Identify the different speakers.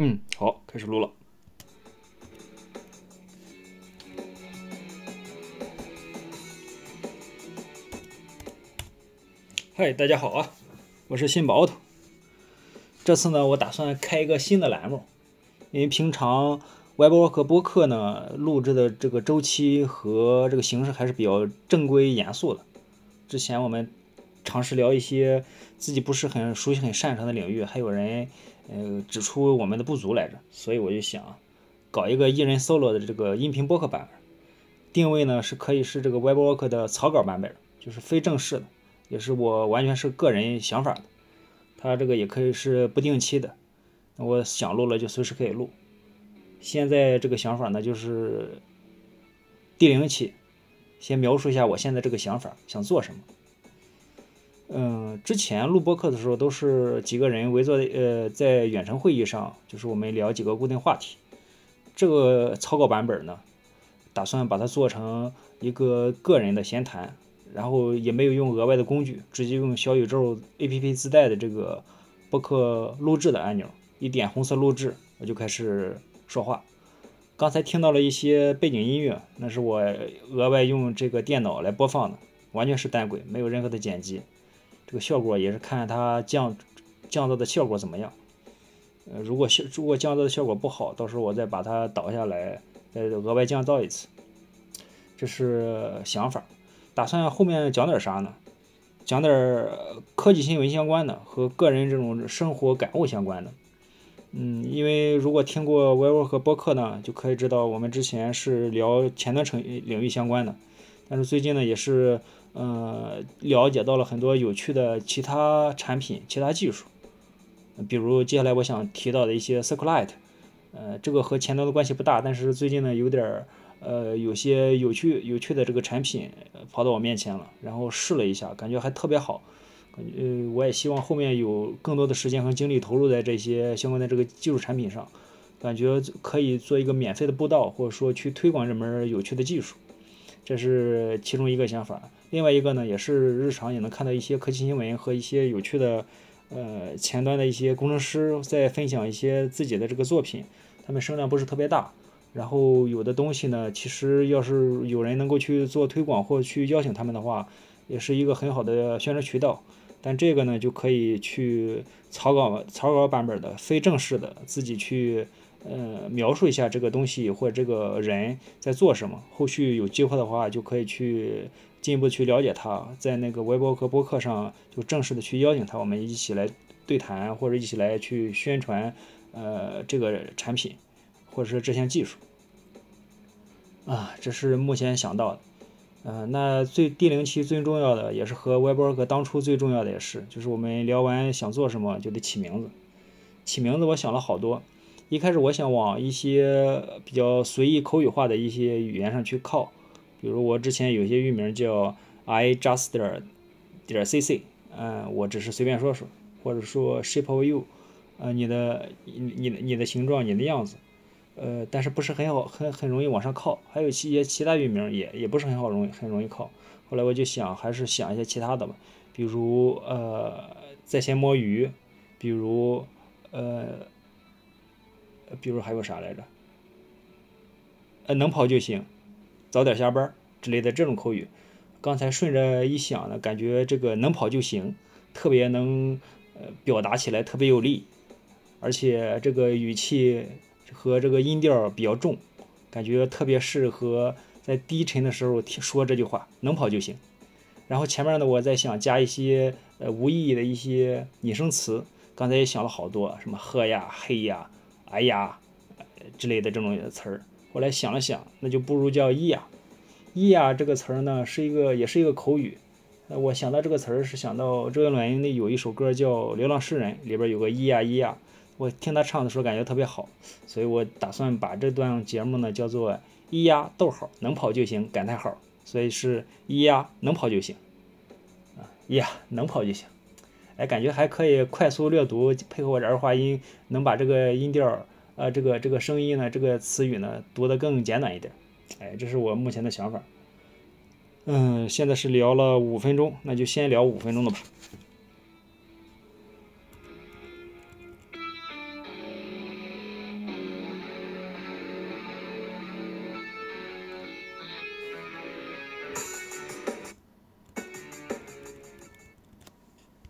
Speaker 1: 嗯，好，开始录了。嗨，大家好啊，我是新宝头。这次呢，我打算开一个新的栏目，因为平常 Webwork 播客呢录制的这个周期和这个形式还是比较正规严肃的。之前我们尝试聊一些自己不是很熟悉、很擅长的领域，还有人。呃，指出我们的不足来着，所以我就想搞一个一人 solo 的这个音频播客版，定位呢是可以是这个 Webwork 的草稿版本，就是非正式的，也是我完全是个人想法的。它这个也可以是不定期的，我想录了就随时可以录。现在这个想法呢，就是第零期，先描述一下我现在这个想法，想做什么。嗯，之前录播课的时候都是几个人围坐，呃，在远程会议上，就是我们聊几个固定话题。这个草稿版本呢，打算把它做成一个个人的闲谈，然后也没有用额外的工具，直接用小宇宙 APP 自带的这个播客录制的按钮，一点红色录制，我就开始说话。刚才听到了一些背景音乐，那是我额外用这个电脑来播放的，完全是单轨，没有任何的剪辑。这个效果也是看它降降噪的效果怎么样。呃，如果效如果降噪的效果不好，到时候我再把它导下来，再额外降噪一次。这是想法。打算后面讲点啥呢？讲点科技新闻相关的和个人这种生活感悟相关的。嗯，因为如果听过 w e b 和播客呢，就可以知道我们之前是聊前端成领域相关的，但是最近呢也是。呃，了解到了很多有趣的其他产品、其他技术，比如接下来我想提到的一些 Circulite，呃，这个和前端的关系不大，但是最近呢有点儿呃有些有趣有趣的这个产品跑到我面前了，然后试了一下，感觉还特别好，呃，我也希望后面有更多的时间和精力投入在这些相关的这个技术产品上，感觉可以做一个免费的布道，或者说去推广这门有趣的技术，这是其中一个想法。另外一个呢，也是日常也能看到一些科技新闻和一些有趣的，呃，前端的一些工程师在分享一些自己的这个作品，他们声量不是特别大，然后有的东西呢，其实要是有人能够去做推广或去邀请他们的话，也是一个很好的宣传渠道。但这个呢，就可以去草稿草稿版本的非正式的自己去，呃，描述一下这个东西或者这个人在做什么。后续有机会的话，就可以去。进一步去了解他，在那个微博和播客上就正式的去邀请他，我们一起来对谈，或者一起来去宣传，呃，这个产品，或者是这项技术，啊，这是目前想到的，呃，那最第零期最重要的也是和微博和当初最重要的也是，就是我们聊完想做什么就得起名字，起名字我想了好多，一开始我想往一些比较随意口语化的一些语言上去靠。比如我之前有些域名叫 i just 点 cc，嗯，我只是随便说说，或者说 shape of you，呃，你的你你的你的形状，你的样子，呃，但是不是很好，很很容易往上靠。还有一些其他域名也也不是很好，容很容易靠。后来我就想，还是想一些其他的吧，比如呃，在线摸鱼，比如呃，比如还有啥来着？呃，能跑就行。早点下班之类的这种口语，刚才顺着一想呢，感觉这个能跑就行，特别能呃表达起来特别有力，而且这个语气和这个音调比较重，感觉特别适合在低沉的时候说这句话，能跑就行。然后前面呢，我在想加一些呃无意义的一些拟声词，刚才也想了好多，什么呵呀、嘿呀、哎呀之类的这种词儿。后来想了想，那就不如叫“咿呀”。咿呀这个词儿呢，是一个，也是一个口语。我想到这个词儿，是想到周杰伦的有一首歌叫《流浪诗人》，里边有个“咿呀咿呀”。我听他唱的时候，感觉特别好，所以我打算把这段节目呢叫做“咿呀逗号能跑就行”感叹号，所以是“咿呀能跑就行”。啊，咿呀能跑就行。哎，感觉还可以快速略读，配合我这儿化音，能把这个音调。呃，这个这个声音呢，这个词语呢，读得更简短一点。哎，这是我目前的想法。嗯，现在是聊了五分钟，那就先聊五分钟的吧。